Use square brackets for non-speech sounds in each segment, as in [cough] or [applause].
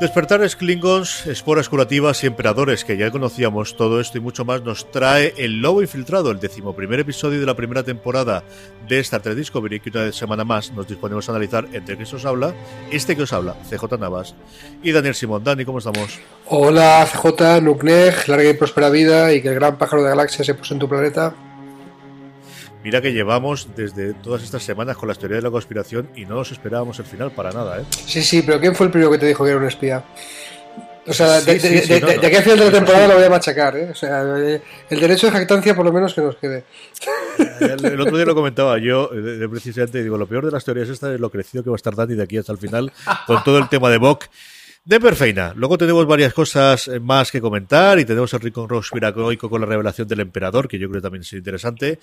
Despertares Klingons, esporas curativas y emperadores, que ya conocíamos todo esto y mucho más, nos trae El Lobo Infiltrado, el decimoprimer episodio de la primera temporada de Star Trek Discovery, que una semana más nos disponemos a analizar entre que os habla, este que os habla, CJ Navas, y Daniel Simón. Dani, ¿cómo estamos? Hola, CJ, Nuknej, larga y próspera vida, y que el gran pájaro de galaxia se puso en tu planeta. Mira que llevamos desde todas estas semanas con las teorías de la conspiración y no nos esperábamos el final para nada, ¿eh? Sí, sí, pero ¿quién fue el primero que te dijo que era un espía? O sea, de, aquí al final de la temporada lo voy a machacar, ¿eh? O sea, el derecho de jactancia por lo menos que nos quede. El, otro día lo comentaba yo, de, precisamente, digo, lo peor de las teorías esta es lo crecido que va a estar Dani de aquí hasta el final, con todo el tema de Bok. De perfeina. Luego tenemos varias cosas eh, más que comentar y tenemos el rincón conspiranoico con la revelación del emperador, que yo creo que también es interesante.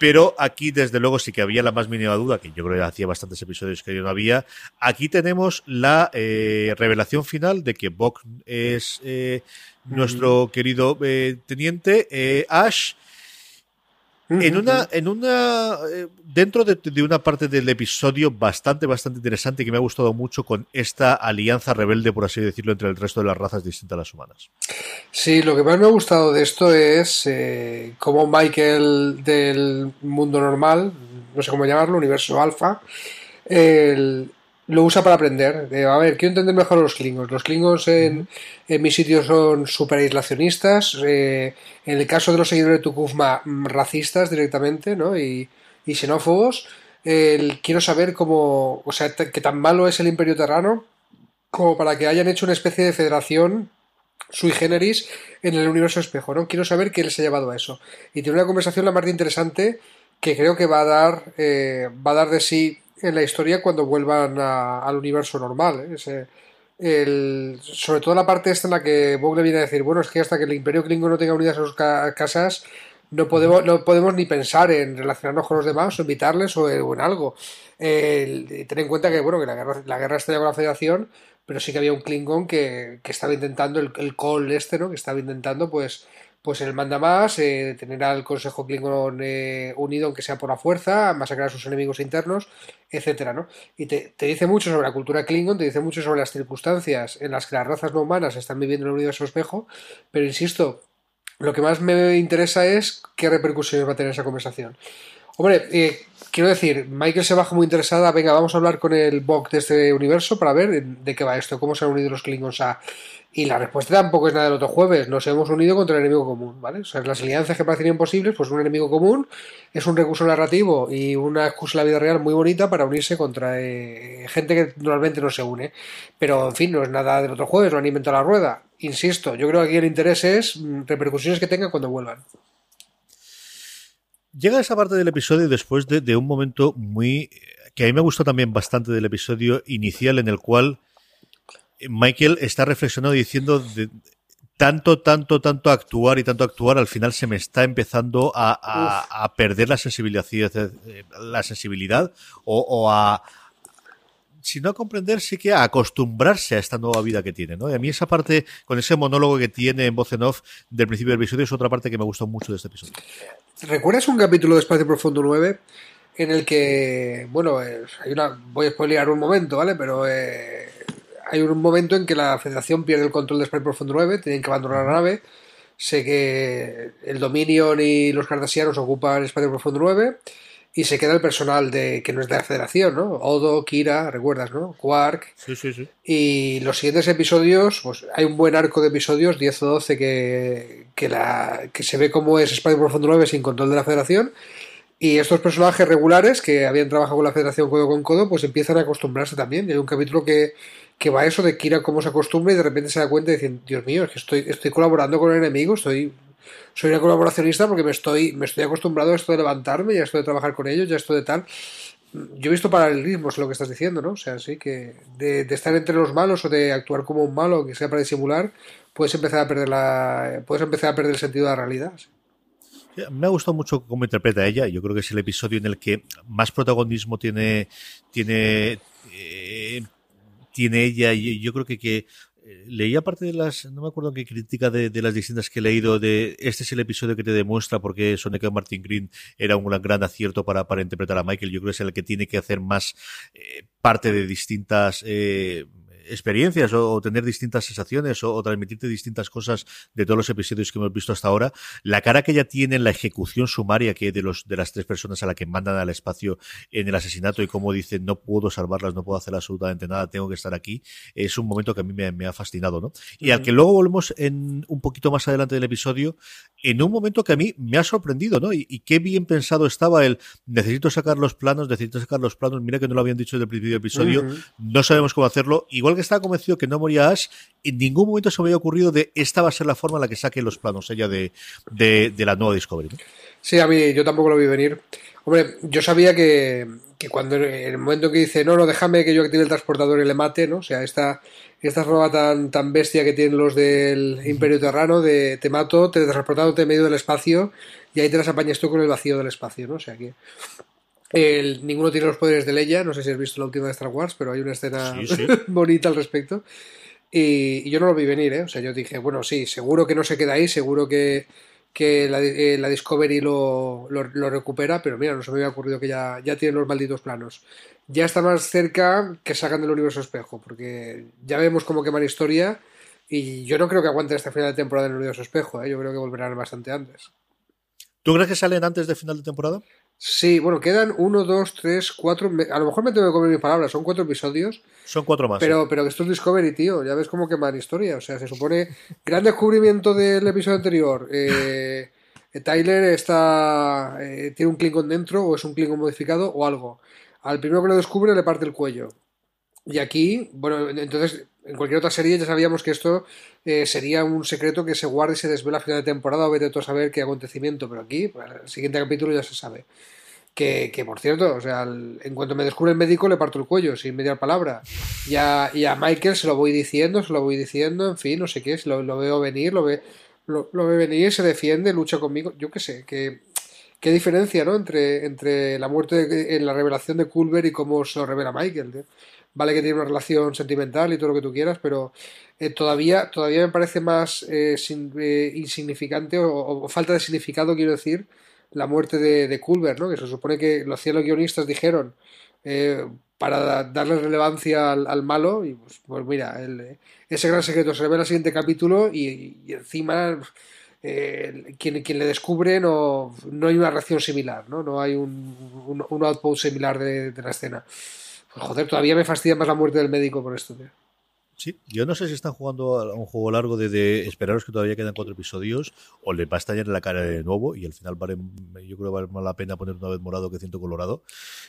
Pero aquí, desde luego, sí que había la más mínima duda, que yo creo que hacía bastantes episodios que yo no había. Aquí tenemos la eh, revelación final de que Bok es eh, nuestro querido eh, teniente Ash en una, en una, eh, dentro de, una parte del episodio bastante, bastante interesante que me ha gustado mucho con esta alianza rebelde, por así decirlo, entre el resto de las razas distintas a las humanas. Sí, lo que más me ha gustado de esto es eh, cómo Michael del mundo normal, no sé cómo llamarlo, universo alfa, el, lo usa para aprender. a ver, quiero entender mejor los Klingons. Los Klingons en, en mi sitio son super aislacionistas. Eh, en el caso de los seguidores de Tukufma, mm, racistas directamente, ¿no? Y, y xenófobos. quiero saber cómo. O sea, que tan malo es el Imperio Terrano como para que hayan hecho una especie de federación sui generis en el universo espejo, ¿no? Quiero saber qué les ha llevado a eso. Y tiene una conversación la más interesante que creo que va a dar, eh, va a dar de sí en la historia cuando vuelvan al universo normal. ¿eh? sobre todo la parte esta en la que Bog viene a decir, bueno, es que hasta que el Imperio Klingon no tenga unidas a sus casas, no podemos, no podemos ni pensar en relacionarnos con los demás o invitarles o, en algo. ten en cuenta que, bueno, que la guerra, la guerra está ya con la Federación, pero sí que había un Klingon que, que estaba intentando, el, el Cole este, ¿no? Que estaba intentando, pues, pues él manda más, eh, tener al Consejo Klingon eh, unido, aunque sea por la fuerza, masacrar a sus enemigos internos, etcétera, ¿no? Y te, dice mucho sobre la cultura Klingon, te dice mucho sobre las circunstancias en las que las razas no humanas están viviendo en el universo espejo, pero insisto, lo que más me interesa es qué repercusiones va a tener esa conversación. Hombre, eh, quiero decir, Michael se baja muy interesada, venga, vamos a hablar con el Bok de este universo para ver de qué va esto, cómo se han unido los Klingons a y la respuesta tampoco es nada del otro jueves, nos hemos unido contra el enemigo común, ¿vale? O sea, las alianzas que parecen imposibles, pues un enemigo común es un recurso narrativo y una excusa en la vida real muy bonita para unirse contra eh, gente que normalmente no se une. Pero, en fin, no es nada del otro jueves, no han inventado la rueda. Insisto, yo creo que aquí el interés es mm, repercusiones que tengan cuando vuelvan. Llega esa parte del episodio después de, de un momento muy... que a mí me gustó también bastante del episodio inicial en el cual Michael está reflexionando diciendo de, tanto, tanto, tanto actuar y tanto actuar, al final se me está empezando a, perder la sensibilidad, la sensibilidad o, a, si no a comprender, sí que a acostumbrarse a esta nueva vida que tiene, ¿no? Y a mí esa parte, con ese monólogo que tiene en voz en off del principio del episodio, es otra parte que me gustó mucho de este episodio. ¿Recuerdas un capítulo de Espacio Profundo 9 en el que, bueno, hay una, voy a spoilear un momento, ¿vale? Pero eh, hay un momento en que la Federación pierde el control de Spy Profundo 9, tienen que abandonar la nave. Sé que el Dominion y los Cardassianos ocupan Espacio Profundo 9 y se queda el personal de que no es de la Federación, ¿no? Odo, Kira, recuerdas, ¿no? Quark. Sí, sí, sí. Y los siguientes episodios, pues hay un buen arco de episodios, 10 o 12, que, que, la, que se ve cómo es Espacio Profundo 9 sin control de la Federación Y estos personajes regulares que habían trabajado con la Federación codo con codo, pues empiezan a acostumbrarse también. Hay un capítulo que, que va a eso de Kira cómo se acostumbra y de repente se da cuenta y dice, Dios mío, es que estoy, estoy colaborando con el enemigo, estoy, soy una colaboracionista porque me estoy, me estoy acostumbrado a esto de levantarme y a esto de trabajar con ellos y a esto de tal. Yo he visto paralelismos en lo que estás diciendo, ¿no? O sea, sí que de, estar entre los malos o de actuar como un malo, que sea para disimular, puedes empezar a perder la, puedes empezar a perder el sentido de la realidad. Me ha gustado mucho cómo interpreta ella. Yo creo que es el episodio en el que más protagonismo tiene, tiene, eh, tiene ella. Y yo creo que, leía parte de las, no me acuerdo qué crítica de, de, las distintas que he leído, de este es el episodio que te demuestra por qué Soneca Martin Green era un gran, gran acierto para, para interpretar a Michael. Yo creo que es el que tiene que hacer más eh, parte de distintas eh, experiencias o, o, tener distintas sensaciones o, o, transmitirte distintas cosas de todos los episodios que hemos visto hasta ahora. La cara que ella tiene en la ejecución sumaria que de los de las tres personas a la que mandan al espacio en el asesinato y cómo dicen no puedo salvarlas, no puedo hacer absolutamente nada, tengo que estar aquí, es un momento que a mí me, me ha fascinado, ¿no? Y uh -huh. al que luego volvemos en un poquito más adelante del episodio, en un momento que a mí me ha sorprendido, ¿no? Y, y qué bien pensado estaba el necesito sacar los planos, necesito sacar los planos, mira que no lo habían dicho desde el principio del episodio, uh -huh. no sabemos cómo hacerlo, igual que estaba convencido que no moría Ash, en ningún momento se me había ocurrido de esta va a ser la forma en la que saque los planos ella de, de, de la nueva Discovery. ¿no? Sí, a mí yo tampoco lo vi venir. Hombre, yo sabía que, que cuando en el momento que dice, no, no, déjame que yo active el transportador y le mate, ¿no? O sea, esta, esta forma tan, tan bestia que tienen los del Imperio Terrano de te mato, te transportado en medio del espacio y ahí te las apañas tú con el vacío del espacio, ¿no? O sea que el, ninguno tiene los poderes de Leia, no sé si has visto la última de Star Wars, pero hay una escena sí, sí. [laughs] bonita al respecto. Y, y, yo no lo vi venir, ¿eh? O sea, yo dije, bueno, sí, seguro que no se queda ahí, seguro que, que la, eh, la Discovery lo, lo, lo, recupera, pero mira, no se me había ocurrido que ya, ya tienen los malditos planos. Ya está más cerca que sacan del universo espejo, porque ya vemos cómo queman historia y yo no creo que aguanten esta final de temporada en el universo espejo, ¿eh? yo creo que volverán bastante antes. ¿Tú crees que salen antes de final de temporada? Sí, bueno, quedan uno, dos, tres, cuatro. A lo mejor me tengo que comer mis palabras, son cuatro episodios. Son cuatro más. Pero, sí. pero esto es Discovery, tío. Ya ves cómo queman historia. O sea, se supone. Gran descubrimiento del episodio anterior. Eh, Tyler está. Eh, tiene un Klingon dentro, o es un Klingon modificado, o algo. Al primero que lo descubre le parte el cuello. Y aquí, bueno, entonces, en cualquier otra serie ya sabíamos que esto eh, sería un secreto que se guarda y se desvela a final de temporada o vete a saber qué acontecimiento, pero aquí, para el siguiente capítulo ya se sabe. Que, que, por cierto, o sea, el, en cuanto me descubre el médico le parto el cuello, sin media palabra. Y a, y a, Michael se lo voy diciendo, se lo voy diciendo, en fin, no sé qué, lo, lo veo venir, lo ve, lo, lo, ve venir, se defiende, lucha conmigo, yo qué sé, que qué diferencia, ¿no? Entre, entre la muerte, de, en la revelación de Culver y cómo se lo revela Michael. ¿no? Vale que tiene una relación sentimental y todo lo que tú quieras, pero eh, todavía, todavía me parece más eh, eh, insignificante o, falta de significado, quiero decir, la muerte de, de Culver, ¿no? Que se supone que los cielos guionistas dijeron eh, para darle relevancia al, al malo y pues, pues mira, el, ese gran secreto se revela en el siguiente capítulo y encima eh, quien, quien, le descubre no, no hay una reacción similar, ¿no? No hay un, un, un outpost similar de, de la escena. Pues joder, todavía me fastidia más la muerte del médico por esto, tío. Sí, yo no sé si están jugando a un juego largo de, de esperaros que todavía quedan cuatro episodios o les va a estallar en la cara de nuevo y al final vale, yo creo que vale más la pena poner una vez morado que ciento colorado.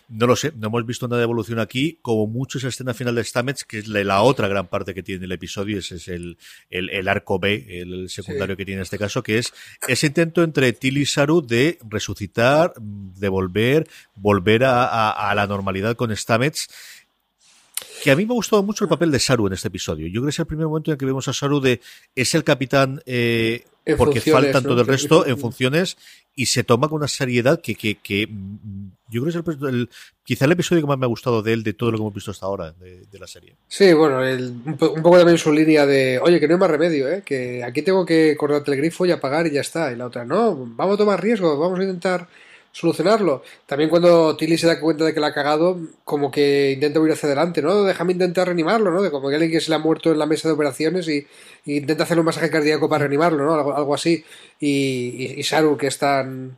No lo sé, no hemos visto nada de evolución aquí, como mucho esa escena final de Stamets, que es la, la, otra gran parte que tiene el episodio, ese es el, el, el arco B, el secundario sí. que tiene en este caso, que es ese intento entre Till y Saru de resucitar, de volver, volver a, a, a la normalidad con Stamets que a mí me ha gustado mucho el papel de Saru en este episodio. Yo creo que es el primer momento en el que vemos a Saru de es el capitán eh, porque faltan ¿no? todo el resto en funciones y se toma con una seriedad que, que, que mm, yo creo que es el, el, quizá el episodio que más me ha gustado de él de todo lo que hemos visto hasta ahora de, de la serie. Sí, bueno, el, un, poco también su línea de oye, que no hay más remedio, ¿eh? que aquí tengo que cortarte el grifo y apagar y ya está. Y la otra, no, vamos a tomar riesgos, vamos a intentar solucionarlo. También cuando Tilly se da cuenta de que la ha cagado, como que intenta ir hacia adelante, ¿no? Déjame intentar reanimarlo, ¿no? De como que alguien que se le ha muerto en la mesa de operaciones y, intenta hacer un masaje cardíaco para reanimarlo, ¿no? Algo, así. Y, Saru, que es tan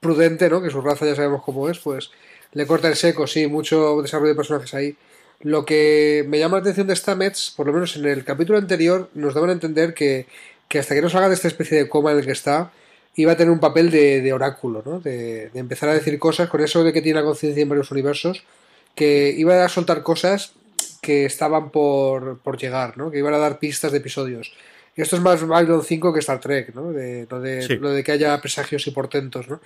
prudente, ¿no? Que su raza ya sabemos cómo es, pues le corta el seco, sí, mucho desarrollo de personajes ahí. Lo que me llama la atención de Stamets, por lo menos en el capítulo anterior, nos daban a entender que, que hasta que no salga de esta especie de coma en el que está, iba a tener un papel de, oráculo, ¿no? De, empezar a decir cosas con eso de que tiene la conciencia en varios universos, que iba a soltar cosas que estaban por, por llegar, ¿no? Que iban a dar pistas de episodios. Y esto es más Babylon 5 que Star Trek, ¿no? De, lo, de, lo de que haya presagios y portentos, ¿no?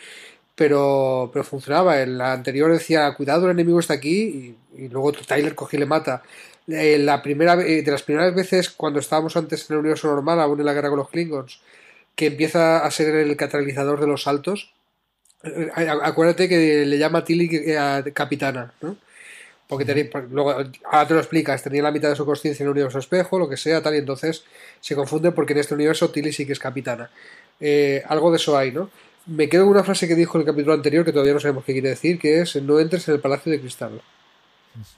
Pero, pero funcionaba. En la anterior decía, cuidado, el enemigo está aquí, y, luego Tyler coge y le mata. Eh, la primera, eh, de las primeras veces, cuando estábamos antes en el universo normal, aún en la guerra con los Klingons, que empieza a ser el catalizador de los saltos, eh, acuérdate que le llama Tilly capitana, ¿no? porque tenía, pues, luego, ahora te lo explicas, tenía la mitad de su conciencia en el universo espejo, lo que sea, tal, y entonces se confunde porque en este universo Tilly sí que es capitana. Eh, algo de eso hay, ¿no? Me quedo con una frase que dijo en el capítulo anterior que todavía no sabemos qué quiere decir, que es no entres en el Palacio de Cristal.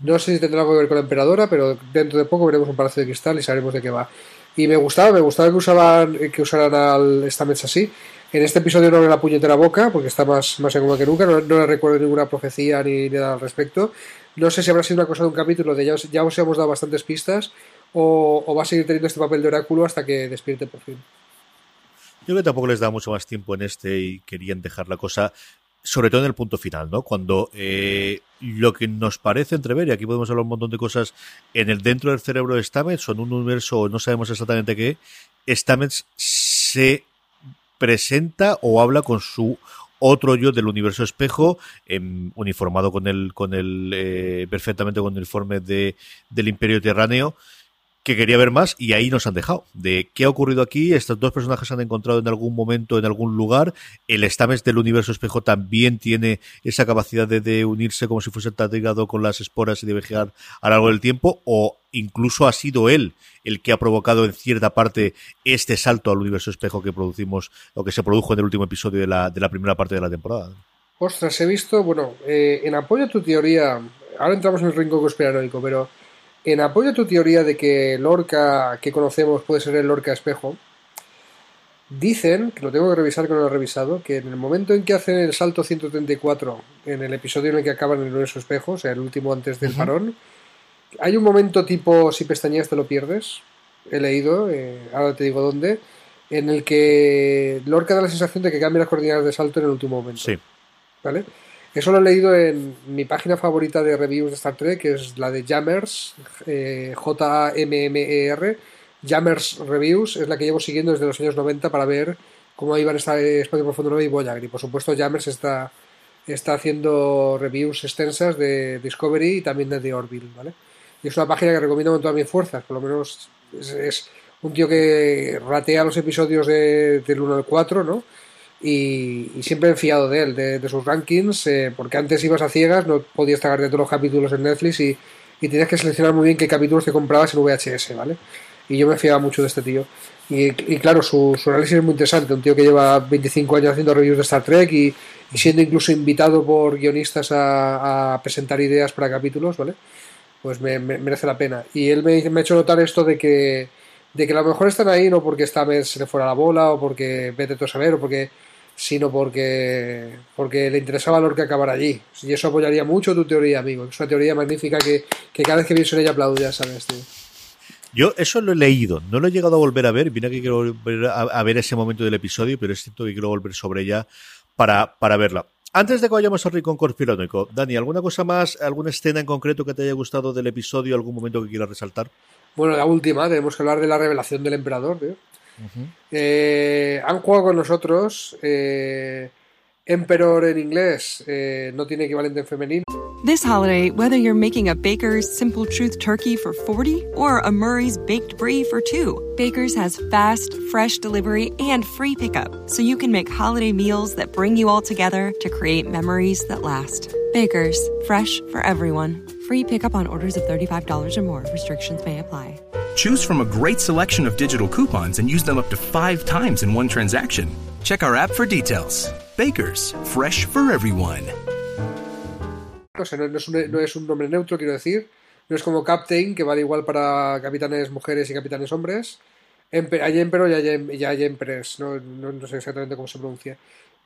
No sé si tendrá algo que ver con la emperadora, pero dentro de poco veremos un Palacio de Cristal y sabremos de qué va. Y me gustaba, me gustaba que usaban, que usaran al Stamets así. En este episodio no abre la puñetera boca, porque está más, más en que nunca, no, no le recuerdo ninguna profecía ni nada al respecto. No sé si habrá sido una cosa de un capítulo de ya os, ya os hemos dado bastantes pistas o, va a seguir teniendo este papel de oráculo hasta que despierte por fin. Yo creo que tampoco les da mucho más tiempo en este y querían dejar la cosa, sobre todo en el punto final, ¿no? Cuando eh, lo que nos parece entrever, y aquí podemos hablar un montón de cosas, en el dentro del cerebro de Stamets o en un universo, no sabemos exactamente qué, Stamets se presenta o habla con su otro yo del universo espejo, em, uniformado con el, con el eh, perfectamente con el uniforme de, del Imperio Terráneo, que quería ver más y ahí nos han dejado. De qué ha ocurrido aquí, estos dos personajes se han encontrado en algún momento, en algún lugar. El Stames del universo espejo también tiene esa capacidad de, unirse como si fuese tatigado con las esporas y de viajar a lo largo del tiempo, o incluso ha sido él el que ha provocado en cierta parte este salto al universo espejo que producimos, o que se produjo en el último episodio de la, de la primera parte de la temporada. Ostras, he visto, bueno, eh, en apoyo a tu teoría, ahora entramos en el rincón conspiranoico, pero en apoyo a tu teoría de que Lorca que conocemos puede ser el Lorca espejo, dicen, que lo tengo que revisar que no lo he revisado, que en el momento en que hacen el salto 134, en el episodio en el que acaban en el universo espejo, o sea, el último antes del parón, hay un momento tipo si pestañeas te lo pierdes, he leído, eh, ahora te digo dónde, en el que Lorca da la sensación de que cambia las coordenadas de salto en el último momento. Sí. ¿Vale? Eso lo he leído en mi página favorita de reviews de Star Trek, que es la de Jammers, eh, J-M-M-E-R. Jammers Reviews es la que llevo siguiendo desde los años 90 para ver cómo iban a estar Espacio Profundo 9 y Voyager. Y por supuesto, Jammers está, está haciendo reviews extensas de Discovery y también de The Orville, ¿vale? Y es una página que recomiendo con todas mis fuerzas, por lo menos es, un tío que ratea los episodios del 1 al 4, ¿no? Y, siempre he fiado de él, de, sus rankings, eh, porque antes ibas a ciegas, no podías tragar de todos los capítulos en Netflix y, y tenías que seleccionar muy bien qué capítulos te comprabas en VHS, ¿vale? Y yo me fiaba mucho de este tío. Y, claro, su, análisis es muy interesante, un tío que lleva 25 años haciendo reviews de Star Trek y, siendo incluso invitado por guionistas a, presentar ideas para capítulos, ¿vale? Pues me, merece la pena. Y él me, me ha hecho notar esto de que de que a lo mejor están ahí no porque esta vez se le fuera la bola o porque vete tú a saber o porque sino porque, porque le interesaba a Lorca acabar allí. Y eso apoyaría mucho tu teoría, amigo. Es una teoría magnífica que, cada vez que pienso en ella aplaudo, ya sabes, tío. Yo eso lo he leído, no lo he llegado a volver a ver, viene que quiero volver a, ver ese momento del episodio, pero es cierto que quiero volver sobre ella para, para verla. Antes de que vayamos al rincón conspiranoico, Dani, ¿alguna cosa más, alguna escena en concreto que te haya gustado del episodio, algún momento que quieras resaltar? Bueno, la última, tenemos que hablar de la revelación del emperador, tío. Eh, han jugado con nosotros. Eh, Emperor en inglés eh, no tiene equivalente en femenino. This holiday, whether you're making a Baker's Simple Truth turkey for 40 or a Murray's Baked Brie for 2, Baker's has fast, fresh delivery and free pickup, so you can make holiday meals that bring you all together to create memories that last. Baker's, fresh for everyone. Free pickup on orders of $35 or more. Restrictions may apply. Choose from a great selection of digital coupons and use them up to five times in one transaction. Check our app for details. Bakers, fresh for everyone. O sea, no, no, es un, no, es un, nombre neutro, quiero decir. No es como Captain, que vale igual para capitanes mujeres y capitanes hombres. hay Emperor y hay, hay Empress. No, no, sé exactamente cómo se pronuncia.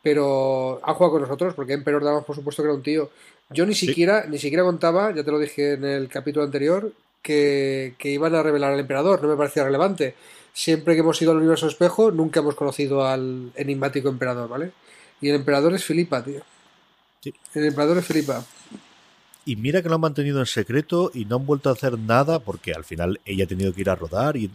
Pero ha jugado con nosotros, porque Emperor damos por supuesto que era un tío. Yo ni siquiera, ni siquiera contaba, ya te lo dije en el capítulo anterior, que, iban a revelar al emperador, no me parecía relevante. siempre que hemos ido al universo espejo, nunca hemos conocido al enigmático emperador, ¿vale? Y el emperador es Filipa, tío. Sí. El emperador es Filipa. Y mira que lo han mantenido en secreto y no han vuelto a hacer nada porque al final ella ha tenido que ir a rodar y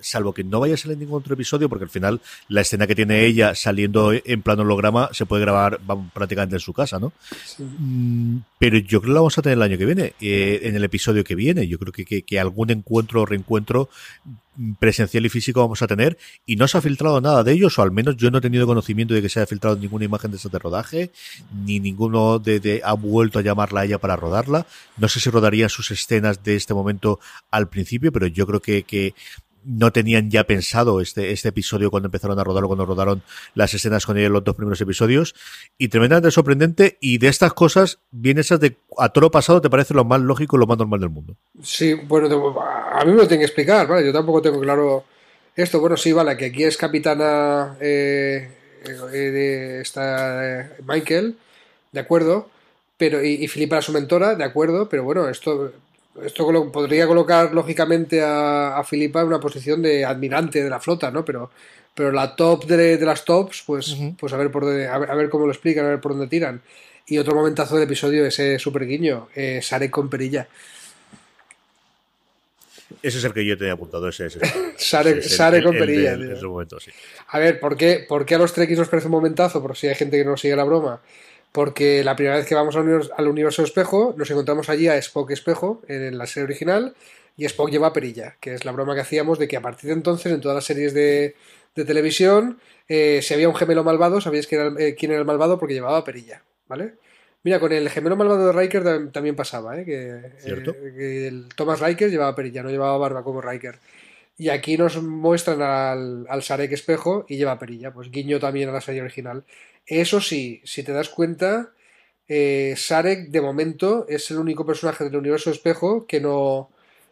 salvo que no vaya a salir ningún otro episodio porque al final la escena que tiene ella saliendo en plano holograma se puede grabar prácticamente en su casa, ¿no? Sí. Mm, Pero yo creo que la vamos a tener el año que viene, eh, en el episodio que viene. Yo creo que, que, que algún encuentro o reencuentro presencial y físico vamos a tener y no se ha filtrado nada de ellos o al menos yo no he tenido conocimiento de que se haya filtrado ninguna imagen de ese de rodaje ni ninguno de, de, ha vuelto a llamarla a ella para rodarla. No sé si rodaría sus escenas de este momento al principio pero yo creo que, que no tenían ya pensado este, este episodio cuando empezaron a rodarlo, cuando rodaron las escenas con ella en los dos primeros episodios. Y tremendamente sorprendente. Y de estas cosas, bien esas de a toro pasado, te parece lo más lógico y lo más normal del mundo. Sí, bueno, a mí me lo tienen que explicar, ¿vale? Yo tampoco tengo claro esto. Bueno, sí, vale, que aquí es capitana eh, esta eh, Michael, de acuerdo. Pero, y, y Filipa era su mentora, de acuerdo, pero bueno, esto esto podría colocar lógicamente a, a, Filipa en una posición de admirante de la flota, ¿no? Pero, pero la top de, de las tops, pues, uh -huh. pues a ver por dónde, a ver, a ver, cómo lo explican, a ver por dónde tiran. Y otro momentazo del episodio, ese super guiño, eh, Sarek con perilla. Ese es el que yo tenía apuntado, ese [laughs] es. Sare, el, con el, perilla. El de, ese momento, sí. A ver, ¿por qué, ¿por qué a los Trekkies nos parece un momentazo? Por si hay gente que no sigue la broma porque la primera vez que vamos al universo, al universo espejo nos encontramos allí a Spock espejo en la serie original y Spock lleva perilla, que es la broma que hacíamos de que a partir de entonces en todas las series de, de televisión eh, si había un gemelo malvado sabíais quién era, eh, quién era el malvado porque llevaba perilla, ¿vale? Mira, con el gemelo malvado de Riker también pasaba, ¿eh? Que, eh, que el Thomas Riker llevaba perilla, no llevaba barba como Riker. Y aquí nos muestran al, al Sarek espejo y lleva perilla, pues guiño también a la serie original. Eso sí, si te das cuenta, eh, Sarek de momento es el único personaje del universo espejo que no,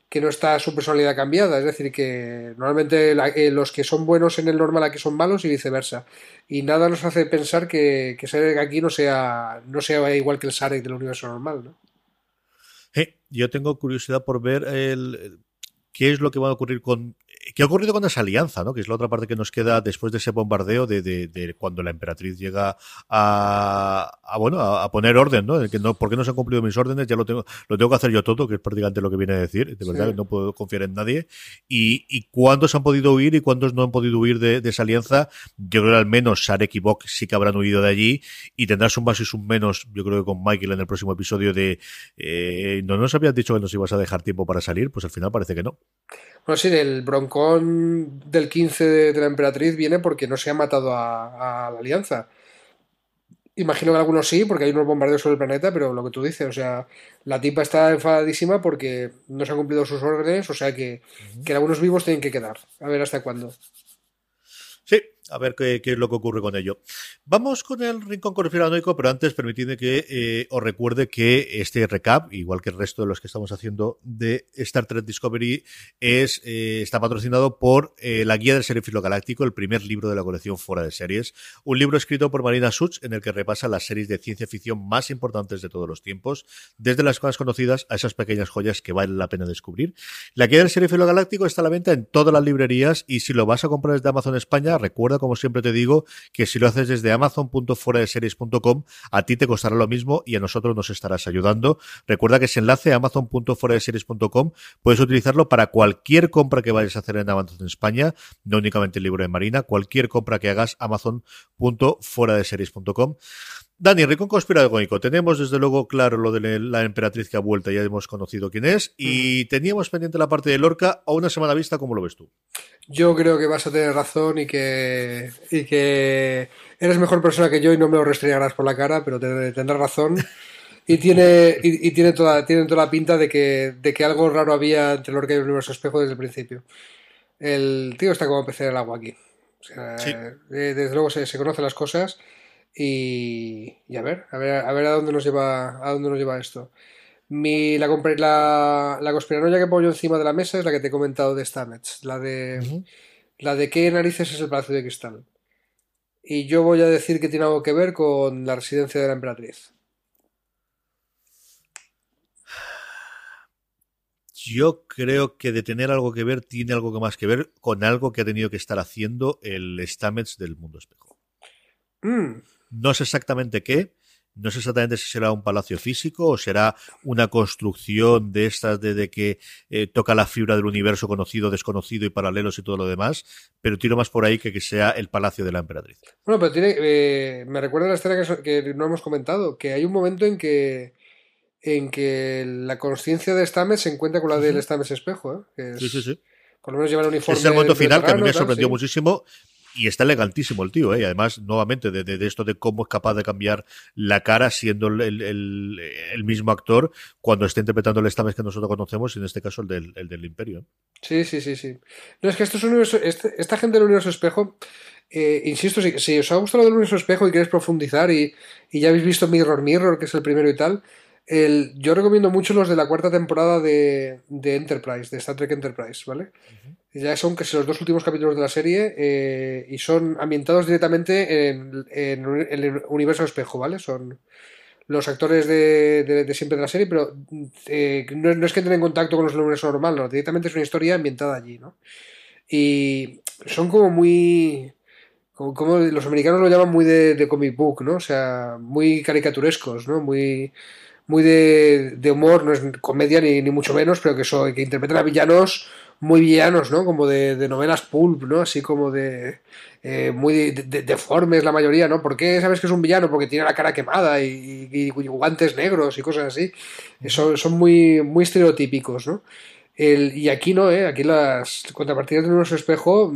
que no está su personalidad cambiada. Es decir, que normalmente eh, los que son buenos en el normal aquí son malos y viceversa. Y nada nos hace pensar que, que Sarek aquí no sea, no sea igual que el Sarek del universo normal. ¿no? Hey, yo tengo curiosidad por ver el, qué es lo que va a ocurrir con ¿Qué ha ocurrido con esa alianza? ¿no? Que es la otra parte que nos queda después de ese bombardeo de, de, de cuando la emperatriz llega a, a bueno a, a, poner orden, ¿no? Que no, ¿Por qué no se han cumplido mis órdenes? Ya lo tengo, lo tengo que hacer yo todo, que es prácticamente lo que viene a decir. De verdad sí. que no puedo confiar en nadie. Y, y cuántos han podido huir y cuántos no han podido huir de, de esa alianza. Yo creo que al menos Sarek y Bok sí que habrán huido de allí y tendrás un más y un menos, yo creo que con Michael en el próximo episodio de eh, no nos habías dicho que nos ibas a dejar tiempo para salir, pues al final parece que no. Bueno, sí, el broncón del 15 de, de, la emperatriz viene porque no se ha matado a, a, la alianza. Imagino que algunos sí, porque hay unos bombardeos sobre el planeta, pero lo que tú dices, o sea, la tipa está enfadadísima porque no se han cumplido sus órdenes, o sea que, uh -huh. que algunos vivos tienen que quedar. A ver hasta cuándo. Sí, a ver qué, es lo que ocurre con ello. Vamos con el rincón conspiranoico, pero antes permitidme que eh, os recuerde que este recap, igual que el resto de los que estamos haciendo de Star Trek Discovery, es eh, está patrocinado por eh, la Guía del Serifilo Galáctico, el primer libro de la colección Fuera de Series, un libro escrito por Marina Such en el que repasa las series de ciencia ficción más importantes de todos los tiempos, desde las más conocidas a esas pequeñas joyas que vale la pena descubrir. La Guía del Serifilo Galáctico está a la venta en todas las librerías y si lo vas a comprar desde Amazon España, recuerda como siempre te digo, que si lo haces desde amazon.fueradeseries.com, a ti te costará lo mismo y a nosotros nos estarás ayudando. Recuerda que ese enlace amazon.fueradeseries.com puedes utilizarlo para cualquier compra que vayas a hacer en Amazon España, no únicamente el libro de Marina, cualquier compra que hagas amazon.fueradeseries.com. Dani, Rincón Conspiranoico, tenemos desde luego claro lo de la emperatriz que ha vuelto, ya hemos conocido quién es, y teníamos pendiente la parte de Lorca a una semana vista, ¿cómo lo ves tú? Yo creo que vas a tener razón y que, y que eres mejor persona que yo y no me lo restregarás por la cara, pero te, tendrás razón. [laughs] Y tiene, y, y, tiene, toda, tiene toda la pinta de que, de que algo raro había entre Lorca y el universo espejo desde el principio. El tío está como pez en el agua aquí. O sea, sí. eh, desde luego se, se conocen las cosas y, y, a ver, a ver, a ver a dónde nos lleva, a dónde nos lleva esto. Mi, la, la, la conspiranoia que pongo yo encima de la mesa es la que te he comentado de Stamets, la de, uh -huh. la de qué narices es el Palacio de Cristal. Y yo voy a decir que tiene algo que ver con la residencia de la emperatriz. Yo creo que de tener algo que ver, tiene algo que más que ver con algo que ha tenido que estar haciendo el Stamets del mundo espejo. Mm. No sé exactamente qué, no sé exactamente si será un palacio físico o será una construcción de estas de, que eh, toca la fibra del universo conocido, desconocido y paralelos y todo lo demás, pero tiro más por ahí que que sea el palacio de la emperatriz. Bueno, pero tiene, eh, me recuerda la escena que, que, no hemos comentado, que hay un momento en que en que la conciencia de Stamets se encuentra con la del Stamets espejo. ¿eh? Que es, sí, sí, sí. Por lo menos lleva el uniforme. Es el momento final que a mí me sorprendió muchísimo. Y está elegantísimo el tío, ¿eh? Y además, nuevamente, de, de, de, esto de cómo es capaz de cambiar la cara siendo el, el, mismo actor cuando está interpretando el Stamets que nosotros conocemos, y en este caso el del, el Imperio. ¿eh? Sí, sí, sí, sí. No, es que esto es un universo, este, esta gente del universo espejo, eh, insisto, si, si, os ha gustado el universo espejo y queréis profundizar y, y, ya habéis visto Mirror Mirror, que es el primero y tal, el, yo recomiendo mucho los de la cuarta temporada de, de Enterprise, de Star Trek Enterprise, ¿vale? Uh -huh. Ya son casi los dos últimos capítulos de la serie eh, y son ambientados directamente en, en, en, el universo espejo, ¿vale? Son los actores de, de, de siempre de la serie, pero eh, no, no, es que entren en contacto con los universo normal, no, directamente es una historia ambientada allí, ¿no? Y son como muy... Como, como los americanos lo llaman muy de, de comic book, ¿no? O sea, muy caricaturescos, ¿no? Muy muy de, de, humor, no es comedia ni, ni mucho menos, pero que, so, que interpretan a villanos muy villanos, ¿no? Como de, de novelas pulp, ¿no? Así como de... Eh, muy de, deformes la mayoría, ¿no? ¿Por qué sabes que es un villano? Porque tiene la cara quemada y, y, y guantes negros y cosas así. Son, son muy, muy estereotípicos, ¿no? El, y aquí no, ¿eh? Aquí las contrapartidas de nuestro espejo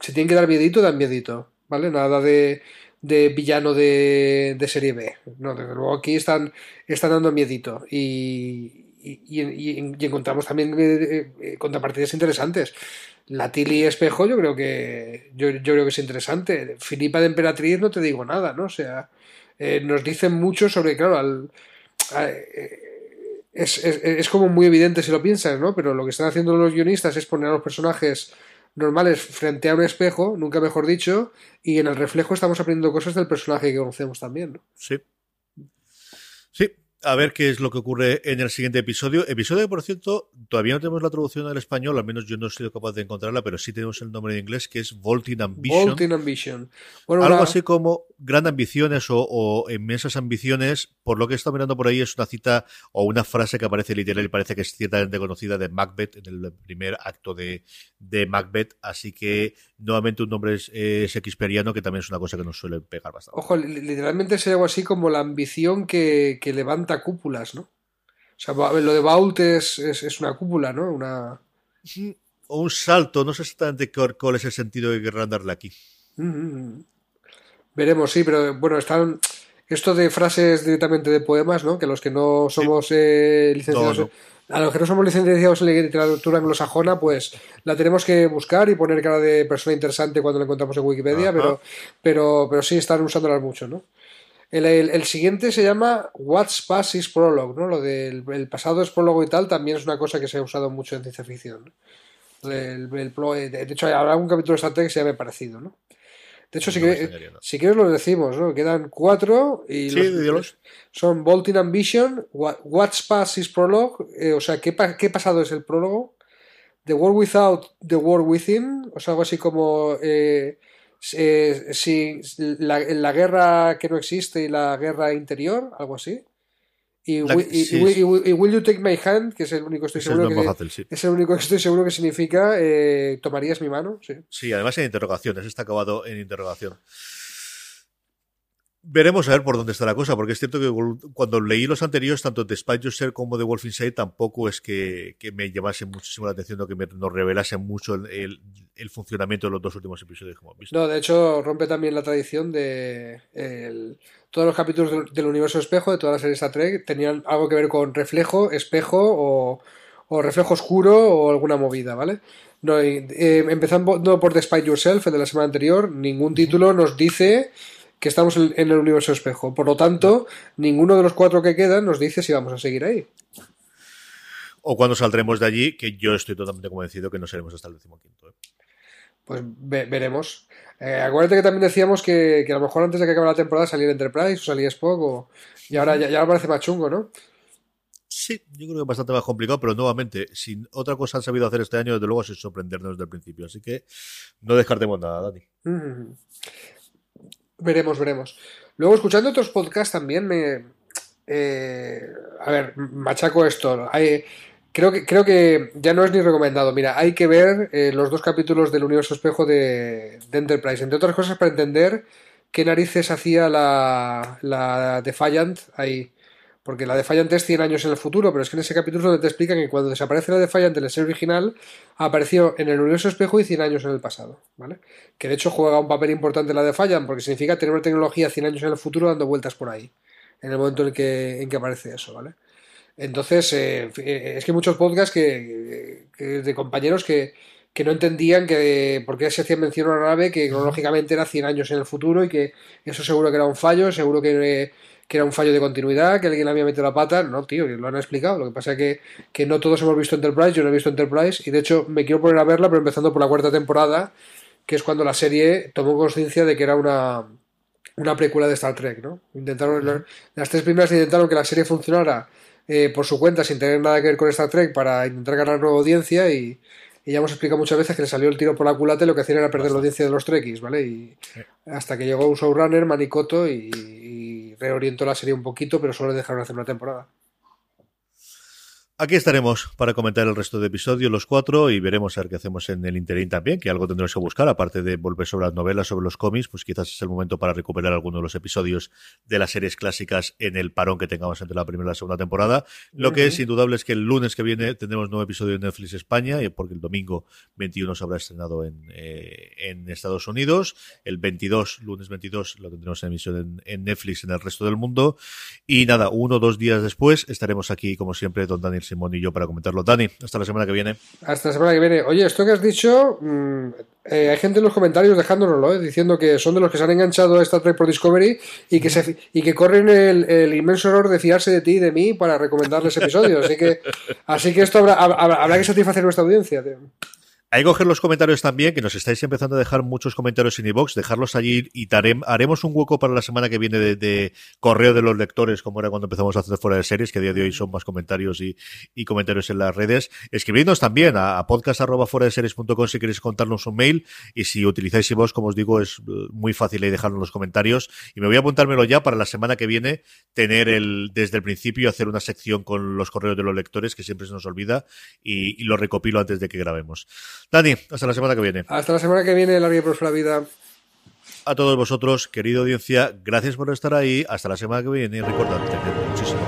se tienen que dar miedito, dan miedito, ¿vale? Nada de de villano de, de, serie B. No, desde luego aquí están, están dando miedito. Y, y, y, y encontramos también eh, eh, contrapartidas interesantes. La Tilly Espejo, yo creo que yo, yo, creo que es interesante. Filipa de Emperatriz, no te digo nada, ¿no? O sea, eh, nos dicen mucho sobre, claro, al, es, es, es, como muy evidente si lo piensas, ¿no? Pero lo que están haciendo los guionistas es poner a los personajes normales frente a un espejo, nunca mejor dicho, y en el reflejo estamos aprendiendo cosas del personaje que conocemos también. Sí. Sí, a ver qué es lo que ocurre en el siguiente episodio. Episodio que, por cierto, todavía no tenemos la traducción al español, al menos yo no he sido capaz de encontrarla, pero sí tenemos el nombre en inglés, que es Vaulting Ambition. Vaulting Ambition. Bueno, Algo así como Gran Ambiciones o, o, Inmensas Ambiciones. Por lo que he estado mirando por ahí, es una cita o una frase que aparece literal y parece que es ciertamente conocida de Macbeth, en el primer acto de, de Macbeth. Así que, nuevamente, un nombre es, es shakespeariano, que también es una cosa que nos suele pegar bastante. Ojo, literalmente sería algo así como la ambición que, que levanta cúpulas, ¿no? O sea, lo de Vault es, es, es una cúpula, ¿no? Una... O un salto, no sé exactamente cuál es el sentido que querrán darle aquí. Mm -hmm. Veremos, sí, pero bueno, están esto de frases directamente de poemas, ¿no? Que los que no somos sí. eh, licenciados, no, no. a los que no somos licenciados en literatura anglosajona, pues la tenemos que buscar y poner cara de persona interesante cuando la encontramos en Wikipedia, pero, pero, pero sí están usándolas mucho, ¿no? El, el, el, siguiente se llama What's Past is Prologue, ¿no? Lo del el pasado es prólogo y tal también es una cosa que se ha usado mucho en ciencia ficción. ¿no? El, de hecho, habrá un capítulo de Star Trek que se llame parecido, ¿no? De hecho, no si, no. si quieres lo decimos, ¿no? Quedan cuatro y sí, los, son Bolting Ambition, What's Past is Prologue, eh, o sea, ¿qué, ¿qué, pasado es el prólogo? The World Without, The World Within, o sea, algo así como... Eh, eh, si la, la, guerra que no existe y la guerra interior, algo así. Y, la, y, sí, y, y, Will You Take My Hand, que es el único estoy seguro que, fácil, sí. es el único que estoy seguro que significa eh, tomarías mi mano. Sí. sí, además en interrogaciones, está acabado en interrogación. Veremos a ver por dónde está la cosa, porque es cierto que cuando leí los anteriores, tanto de Spy Yourself como de Wolf Inside, tampoco es que, que me llamase muchísimo la atención o que me, nos revelase mucho el, el, el, funcionamiento de los dos últimos episodios como visto. No, de hecho, rompe también la tradición de el, todos los capítulos del, del, universo espejo, de toda la serie Star Trek, tenían algo que ver con reflejo, espejo o, o reflejo oscuro o alguna movida, ¿vale? No, eh, empezando por The Spy Yourself, el de la semana anterior, ningún título nos dice que estamos en el universo espejo. Por lo tanto, ninguno de los cuatro que quedan nos dice si vamos a seguir ahí. O cuando saldremos de allí, que yo estoy totalmente convencido que no seremos hasta el decimoquinto. ¿eh? Pues ve veremos. Eh, acuérdate que también decíamos que, que, a lo mejor antes de que acabe la temporada saliera Enterprise o salía Spock, o... y ahora ya, ya parece más chungo, ¿no? Sí, yo creo que es bastante más complicado, pero nuevamente, si otra cosa han sabido hacer este año, desde luego es sorprendernos desde el principio. Así que no descartemos nada, Dani. Veremos, veremos. Luego, escuchando otros podcasts también me. Eh, a ver, machaco esto. Hay, creo, que, creo que ya no es ni recomendado. Mira, hay que ver eh, los dos capítulos del universo espejo de, Enterprise. Entre otras cosas, para entender qué narices hacía la, la Defiant ahí. Porque la Defiant es 100 años en el futuro, pero es que en ese capítulo es donde te explican que cuando desaparece la Defiant en la serie original, apareció en el universo espejo y 100 años en el pasado, ¿vale? Que de hecho juega un papel importante la Defiant, porque significa tener una tecnología 100 años en el futuro dando vueltas por ahí, en el momento en que, en que aparece eso, ¿vale? Entonces, eh, eh es que hay muchos podcasts que, que de compañeros que, que no entendían que por qué se hacía mención a una nave que cronológicamente era 100 años en el futuro y que eso seguro que era un fallo, seguro que, que era un fallo de continuidad, que alguien había metido la pata. No, tío, lo han explicado. Lo que pasa es que, que no todos hemos visto Enterprise, yo no he visto Enterprise y de hecho me quiero poner a verla, pero empezando por la cuarta temporada, que es cuando la serie tomó conciencia de que era una, una precuela de Star Trek, ¿no? Intentaron, las tres primeras intentaron que la serie funcionara eh, por su cuenta sin tener nada que ver con Star Trek para intentar ganar nueva audiencia y, y ya hemos explicado muchas veces que le salió el tiro por la culata y lo que hacían era perder la audiencia de los Trekkies, ¿vale? Y hasta que llegó un showrunner, Manicoto, y, y reorientó la serie un poquito, pero solo dejaron hacer una temporada. Aquí estaremos para comentar el resto de episodios, los cuatro, y veremos a ver qué hacemos en el interín también, que algo tendremos que buscar, aparte de volver sobre las novelas, sobre los cómics, pues quizás es el momento para recuperar algunos de los episodios de las series clásicas en el parón que tengamos entre la primera y la segunda temporada. Lo que es indudable es que el lunes que viene tendremos nuevo episodio de Netflix España, porque el domingo 21 se habrá estrenado en, eh, en Estados Unidos, el 22, lunes 22, lo tendremos en emisión en, en, Netflix en el resto del mundo, y nada, uno o dos días después estaremos aquí, como siempre, don Daniel Simón y yo para comentarlo. Dani, hasta la semana que viene. Hasta la semana que viene. Oye, esto que has dicho, mmm, eh, hay gente en los comentarios dejándonoslo, ¿eh? diciendo que son de los que se han enganchado a Star Trek por Discovery y que, y que corren el, inmenso error de fiarse de ti y de mí para recomendarles episodios. Así que, así que esto habrá que satisfacer nuestra audiencia. Tío. Hay que coger los comentarios también, que nos estáis empezando a dejar muchos comentarios en iVox, dejarlos allí y haremos un hueco para la semana que viene de, correo de los lectores, como era cuando empezamos a hacer fuera de series, que a día de hoy son más comentarios y, comentarios en las redes. Escribidnos también a, a podcast de series.com si queréis contarnos un mail y si utilizáis iVox, como os digo, es muy fácil ahí dejarnos los comentarios y me voy a apuntármelo ya para la semana que viene tener el, desde el principio, hacer una sección con los correos de los lectores, que siempre se nos olvida y lo recopilo antes de que grabemos. Dani, hasta la semana que viene. Hasta la semana que viene, larga y próspera vida. A todos vosotros, querida audiencia, gracias por estar ahí. Hasta la semana que viene y recordad, tener muchísimo.